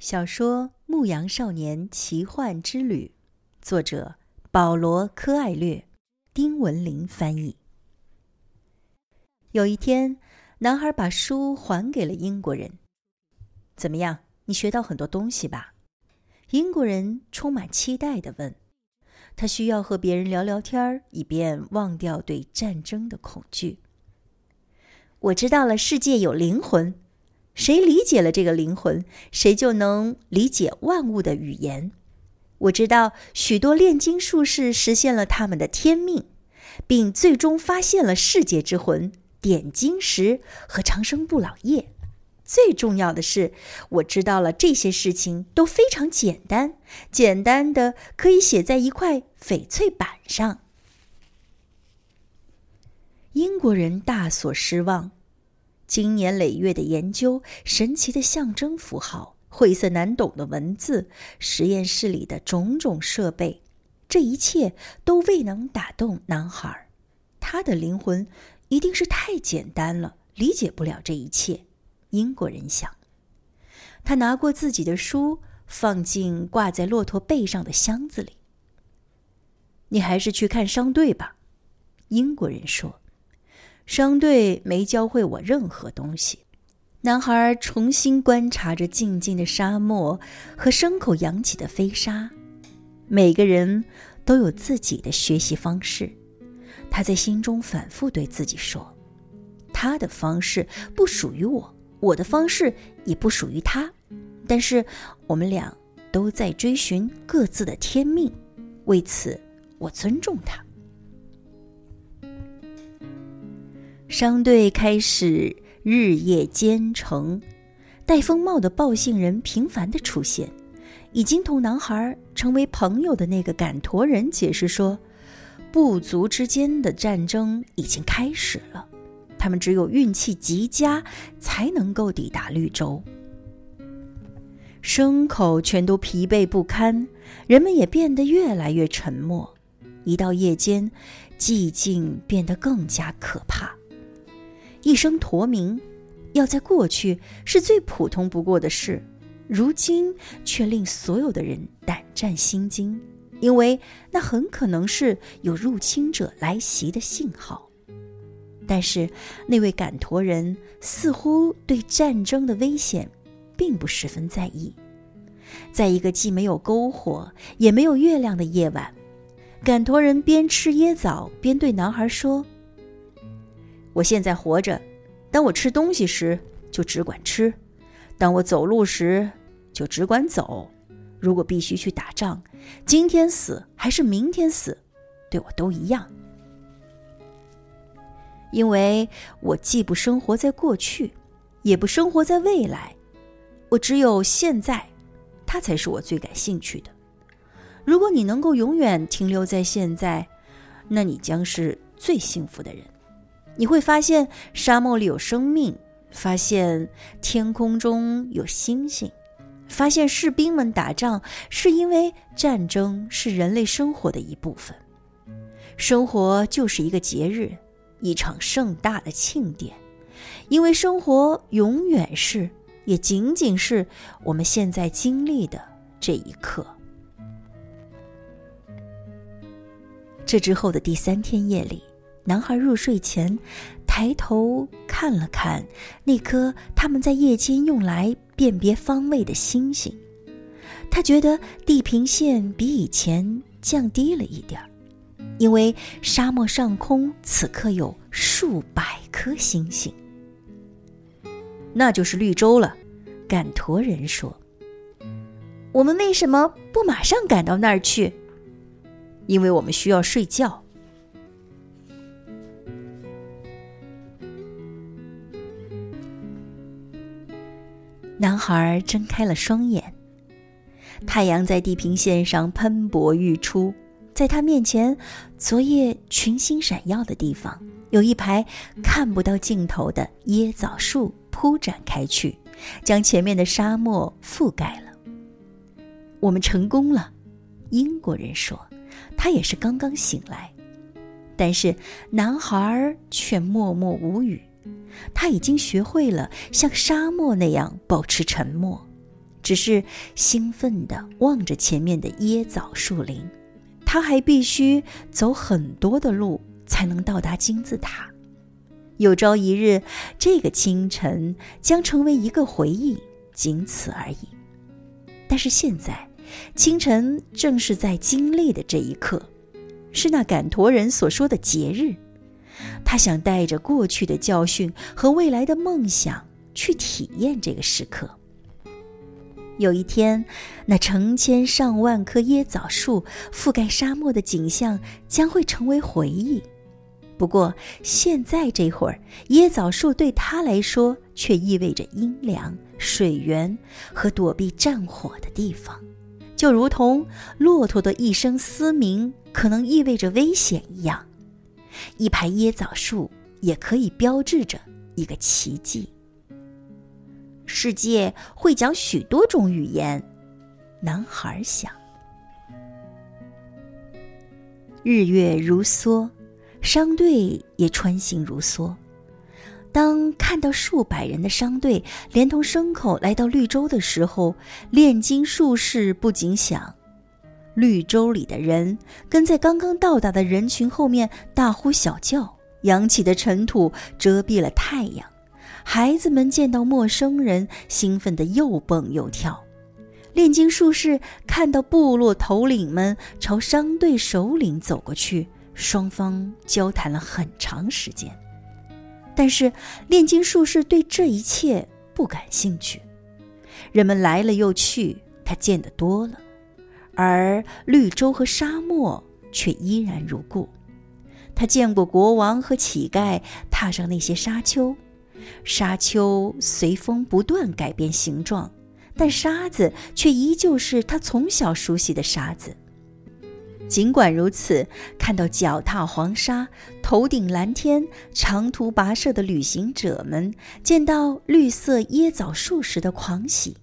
小说《牧羊少年奇幻之旅》，作者保罗·柯艾略，丁文林翻译。有一天，男孩把书还给了英国人。怎么样？你学到很多东西吧？英国人充满期待的问。他需要和别人聊聊天以便忘掉对战争的恐惧。我知道了，世界有灵魂。谁理解了这个灵魂，谁就能理解万物的语言。我知道许多炼金术士实现了他们的天命，并最终发现了世界之魂——点金石和长生不老液。最重要的是，我知道了这些事情都非常简单，简单的可以写在一块翡翠板上。英国人大所失望。经年累月的研究，神奇的象征符号，晦涩难懂的文字，实验室里的种种设备，这一切都未能打动男孩。他的灵魂一定是太简单了，理解不了这一切。英国人想。他拿过自己的书，放进挂在骆驼背上的箱子里。你还是去看商队吧，英国人说。商队没教会我任何东西。男孩重新观察着静静的沙漠和牲口扬起的飞沙。每个人都有自己的学习方式，他在心中反复对自己说：“他的方式不属于我，我的方式也不属于他。但是我们俩都在追寻各自的天命，为此我尊重他。”商队开始日夜兼程，戴风帽的报信人频繁的出现。已经同男孩成为朋友的那个赶驼人解释说，部族之间的战争已经开始了，他们只有运气极佳才能够抵达绿洲。牲口全都疲惫不堪，人们也变得越来越沉默。一到夜间，寂静变得更加可怕。一声驼鸣，要在过去是最普通不过的事，如今却令所有的人胆战心惊，因为那很可能是有入侵者来袭的信号。但是那位赶驼人似乎对战争的危险并不十分在意。在一个既没有篝火也没有月亮的夜晚，赶驼人边吃椰枣边对男孩说。我现在活着，当我吃东西时就只管吃，当我走路时就只管走。如果必须去打仗，今天死还是明天死，对我都一样。因为我既不生活在过去，也不生活在未来，我只有现在，它才是我最感兴趣的。如果你能够永远停留在现在，那你将是最幸福的人。你会发现沙漠里有生命，发现天空中有星星，发现士兵们打仗是因为战争是人类生活的一部分。生活就是一个节日，一场盛大的庆典，因为生活永远是，也仅仅是我们现在经历的这一刻。这之后的第三天夜里。男孩入睡前，抬头看了看那颗他们在夜间用来辨别方位的星星，他觉得地平线比以前降低了一点儿，因为沙漠上空此刻有数百颗星星。那就是绿洲了，赶驼人说。我们为什么不马上赶到那儿去？因为我们需要睡觉。男孩睁开了双眼，太阳在地平线上喷薄欲出，在他面前，昨夜群星闪耀的地方，有一排看不到尽头的椰枣树铺展开去，将前面的沙漠覆盖了。我们成功了，英国人说，他也是刚刚醒来，但是男孩却默默无语。他已经学会了像沙漠那样保持沉默，只是兴奋地望着前面的椰枣树林。他还必须走很多的路才能到达金字塔。有朝一日，这个清晨将成为一个回忆，仅此而已。但是现在，清晨正是在经历的这一刻，是那赶驼人所说的节日。他想带着过去的教训和未来的梦想去体验这个时刻。有一天，那成千上万棵椰枣树覆盖沙漠的景象将会成为回忆。不过，现在这会儿，椰枣树对他来说却意味着阴凉、水源和躲避战火的地方，就如同骆驼的一声嘶鸣可能意味着危险一样。一排椰枣树也可以标志着一个奇迹。世界会讲许多种语言，男孩想。日月如梭，商队也穿行如梭。当看到数百人的商队连同牲口来到绿洲的时候，炼金术士不禁想：绿洲里的人跟在刚刚到达的人群后面大呼小叫，扬起的尘土遮蔽了太阳。孩子们见到陌生人，兴奋得又蹦又跳。炼金术士看到部落头领们朝商队首领走过去，双方交谈了很长时间。但是炼金术士对这一切不感兴趣。人们来了又去，他见得多了，而绿洲和沙漠却依然如故。他见过国王和乞丐踏上那些沙丘。沙丘随风不断改变形状，但沙子却依旧是他从小熟悉的沙子。尽管如此，看到脚踏黄沙、头顶蓝天、长途跋涉的旅行者们见到绿色椰枣树时的狂喜，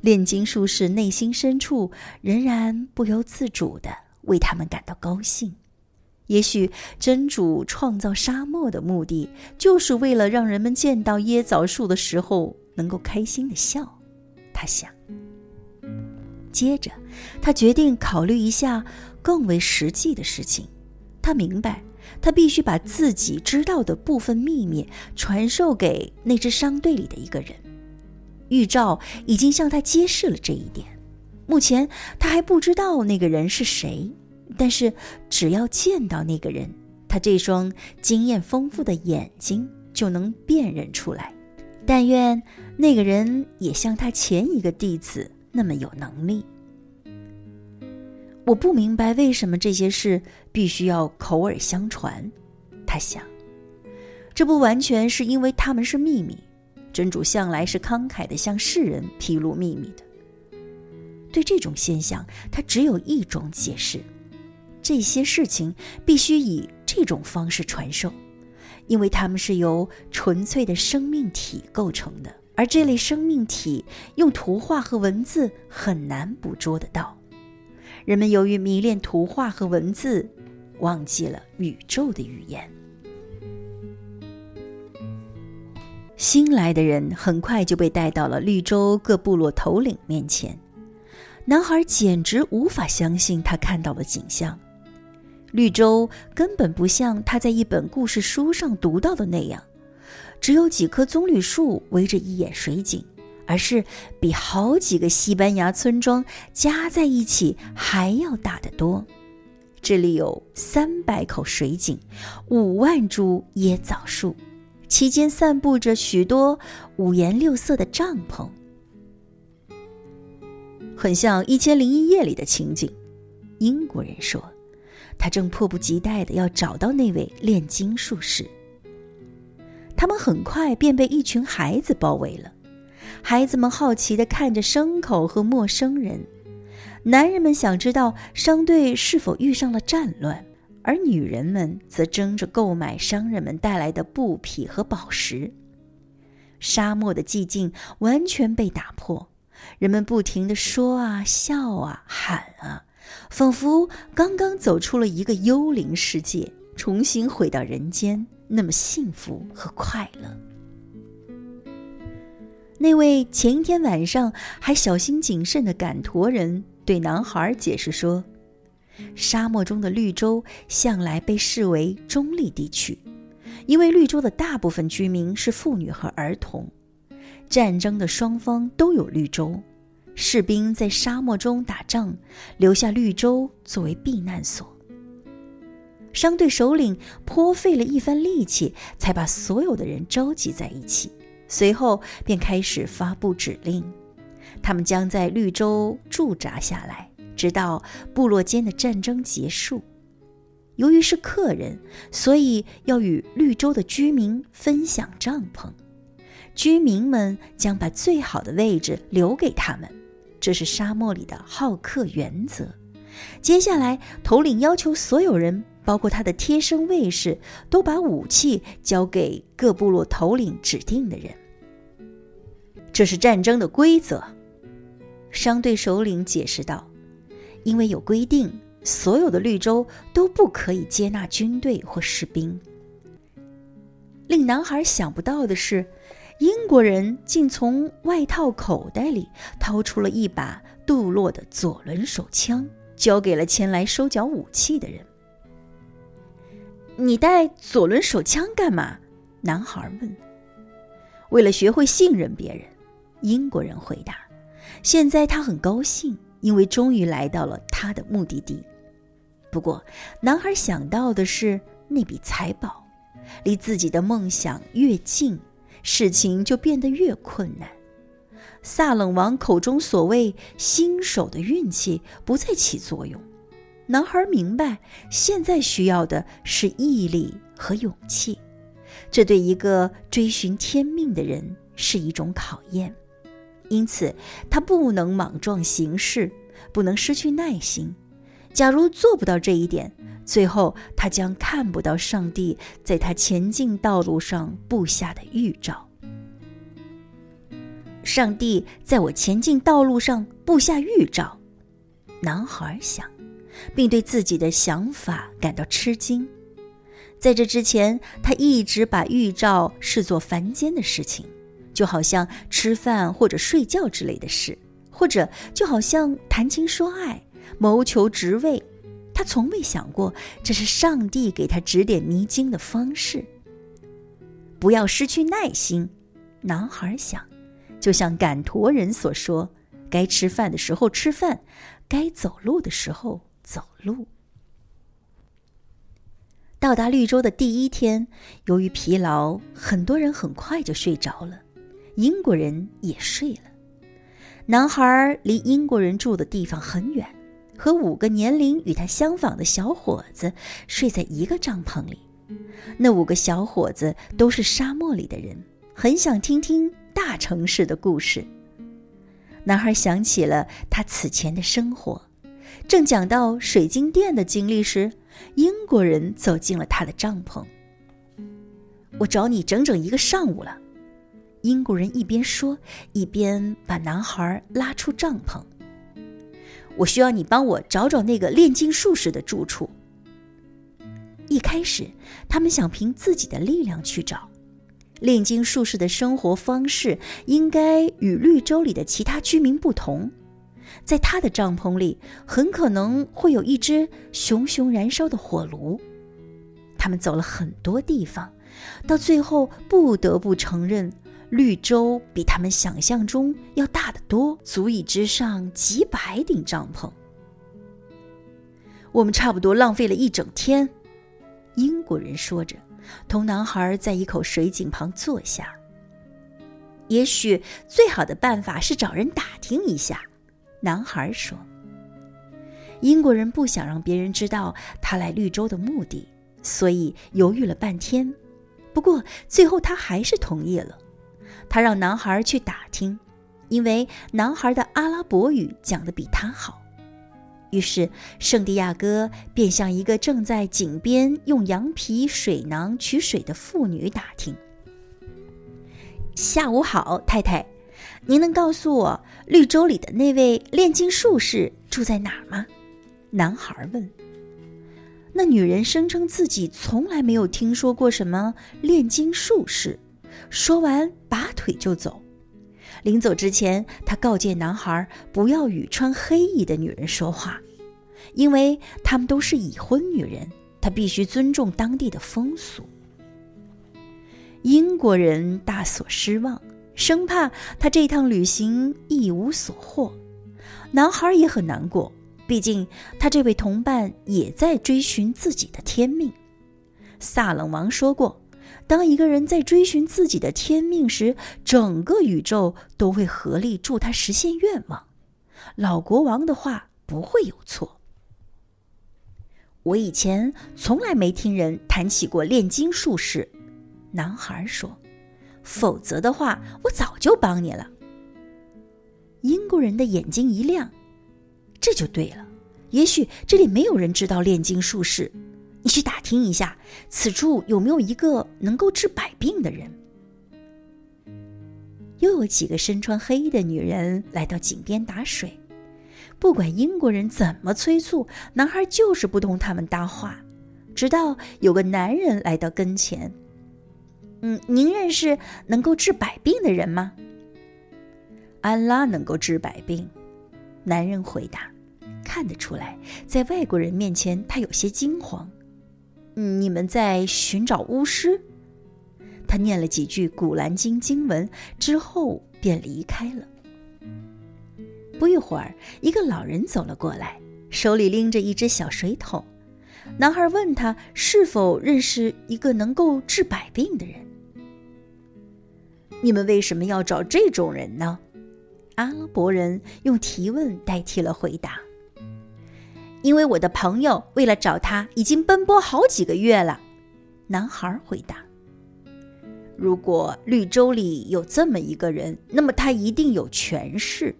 炼金术士内心深处仍然不由自主地为他们感到高兴。也许真主创造沙漠的目的，就是为了让人们见到椰枣树的时候能够开心的笑。他想。接着，他决定考虑一下更为实际的事情。他明白，他必须把自己知道的部分秘密传授给那支商队里的一个人。预兆已经向他揭示了这一点。目前，他还不知道那个人是谁。但是，只要见到那个人，他这双经验丰富的眼睛就能辨认出来。但愿那个人也像他前一个弟子那么有能力。我不明白为什么这些事必须要口耳相传，他想。这不完全是因为他们是秘密，真主向来是慷慨的向世人披露秘密的。对这种现象，他只有一种解释。这些事情必须以这种方式传授，因为它们是由纯粹的生命体构成的，而这类生命体用图画和文字很难捕捉得到。人们由于迷恋图画和文字，忘记了宇宙的语言。新来的人很快就被带到了绿洲各部落头领面前，男孩简直无法相信他看到的景象。绿洲根本不像他在一本故事书上读到的那样，只有几棵棕榈树围着一眼水井，而是比好几个西班牙村庄加在一起还要大得多。这里有三百口水井，五万株椰枣树，其间散布着许多五颜六色的帐篷，很像《一千零一夜》里的情景。英国人说。他正迫不及待地要找到那位炼金术士。他们很快便被一群孩子包围了，孩子们好奇地看着牲口和陌生人，男人们想知道商队是否遇上了战乱，而女人们则争着购买商人们带来的布匹和宝石。沙漠的寂静完全被打破，人们不停地说啊、笑啊、喊啊。仿佛刚刚走出了一个幽灵世界，重新回到人间，那么幸福和快乐。那位前一天晚上还小心谨慎的赶驼人对男孩解释说：“沙漠中的绿洲向来被视为中立地区，因为绿洲的大部分居民是妇女和儿童。战争的双方都有绿洲，士兵在沙漠中打仗，留下绿洲作为避难所。商队首领颇费了一番力气，才把所有的人召集在一起。”随后便开始发布指令，他们将在绿洲驻扎下来，直到部落间的战争结束。由于是客人，所以要与绿洲的居民分享帐篷。居民们将把最好的位置留给他们，这是沙漠里的好客原则。接下来，头领要求所有人。包括他的贴身卫士，都把武器交给各部落头领指定的人。这是战争的规则，商队首领解释道：“因为有规定，所有的绿洲都不可以接纳军队或士兵。”令男孩想不到的是，英国人竟从外套口袋里掏出了一把杜洛的左轮手枪，交给了前来收缴武器的人。你带左轮手枪干嘛？男孩问。为了学会信任别人，英国人回答。现在他很高兴，因为终于来到了他的目的地。不过，男孩想到的是那笔财宝，离自己的梦想越近，事情就变得越困难。萨冷王口中所谓新手的运气不再起作用。男孩明白，现在需要的是毅力和勇气，这对一个追寻天命的人是一种考验。因此，他不能莽撞行事，不能失去耐心。假如做不到这一点，最后他将看不到上帝在他前进道路上布下的预兆。上帝在我前进道路上布下预兆，男孩想。并对自己的想法感到吃惊。在这之前，他一直把预兆视作凡间的事情，就好像吃饭或者睡觉之类的事，或者就好像谈情说爱、谋求职位。他从未想过这是上帝给他指点迷津的方式。不要失去耐心，男孩想，就像赶驼人所说：“该吃饭的时候吃饭，该走路的时候。”走路。到达绿洲的第一天，由于疲劳，很多人很快就睡着了，英国人也睡了。男孩离英国人住的地方很远，和五个年龄与他相仿的小伙子睡在一个帐篷里。那五个小伙子都是沙漠里的人，很想听听大城市的故事。男孩想起了他此前的生活。正讲到水晶店的经历时，英国人走进了他的帐篷。我找你整整一个上午了，英国人一边说，一边把男孩拉出帐篷。我需要你帮我找找那个炼金术士的住处。一开始，他们想凭自己的力量去找。炼金术士的生活方式应该与绿洲里的其他居民不同。在他的帐篷里，很可能会有一只熊熊燃烧的火炉。他们走了很多地方，到最后不得不承认，绿洲比他们想象中要大得多，足以支上几百顶帐篷。我们差不多浪费了一整天，英国人说着，同男孩在一口水井旁坐下。也许最好的办法是找人打听一下。男孩说：“英国人不想让别人知道他来绿洲的目的，所以犹豫了半天。不过最后他还是同意了。他让男孩去打听，因为男孩的阿拉伯语讲得比他好。于是圣地亚哥便向一个正在井边用羊皮水囊取水的妇女打听：‘下午好，太太。’”您能告诉我绿洲里的那位炼金术士住在哪儿吗？男孩问。那女人声称自己从来没有听说过什么炼金术士，说完拔腿就走。临走之前，他告诫男孩不要与穿黑衣的女人说话，因为她们都是已婚女人，他必须尊重当地的风俗。英国人大所失望，生怕他这趟旅行一无所获。男孩也很难过，毕竟他这位同伴也在追寻自己的天命。萨冷王说过，当一个人在追寻自己的天命时，整个宇宙都会合力助他实现愿望。老国王的话不会有错。我以前从来没听人谈起过炼金术士。男孩说：“否则的话，我早就帮你了。”英国人的眼睛一亮，这就对了。也许这里没有人知道炼金术士，你去打听一下，此处有没有一个能够治百病的人。又有几个身穿黑衣的女人来到井边打水，不管英国人怎么催促，男孩就是不同他们搭话。直到有个男人来到跟前。嗯，您认识能够治百病的人吗？安拉能够治百病，男人回答。看得出来，在外国人面前他有些惊慌。你们在寻找巫师？他念了几句古兰经经文之后便离开了。不一会儿，一个老人走了过来，手里拎着一只小水桶。男孩问他是否认识一个能够治百病的人。你们为什么要找这种人呢？阿拉伯人用提问代替了回答。因为我的朋友为了找他已经奔波好几个月了。男孩回答。如果绿洲里有这么一个人，那么他一定有权势。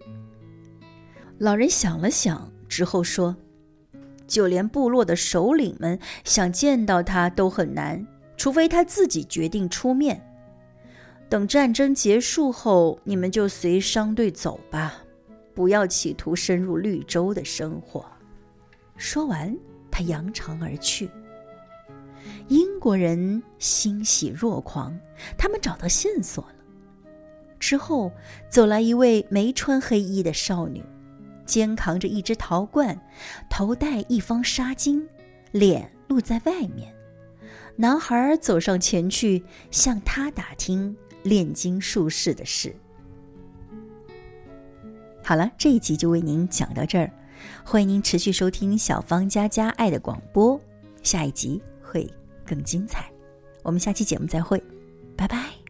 老人想了想之后说：“就连部落的首领们想见到他都很难，除非他自己决定出面。”等战争结束后，你们就随商队走吧，不要企图深入绿洲的生活。说完，他扬长而去。英国人欣喜若狂，他们找到线索了。之后，走来一位没穿黑衣的少女，肩扛着一只陶罐，头戴一方纱巾，脸露在外面。男孩走上前去，向他打听。炼金术士的事。好了，这一集就为您讲到这儿，欢迎您持续收听小芳家家爱的广播，下一集会更精彩。我们下期节目再会，拜拜。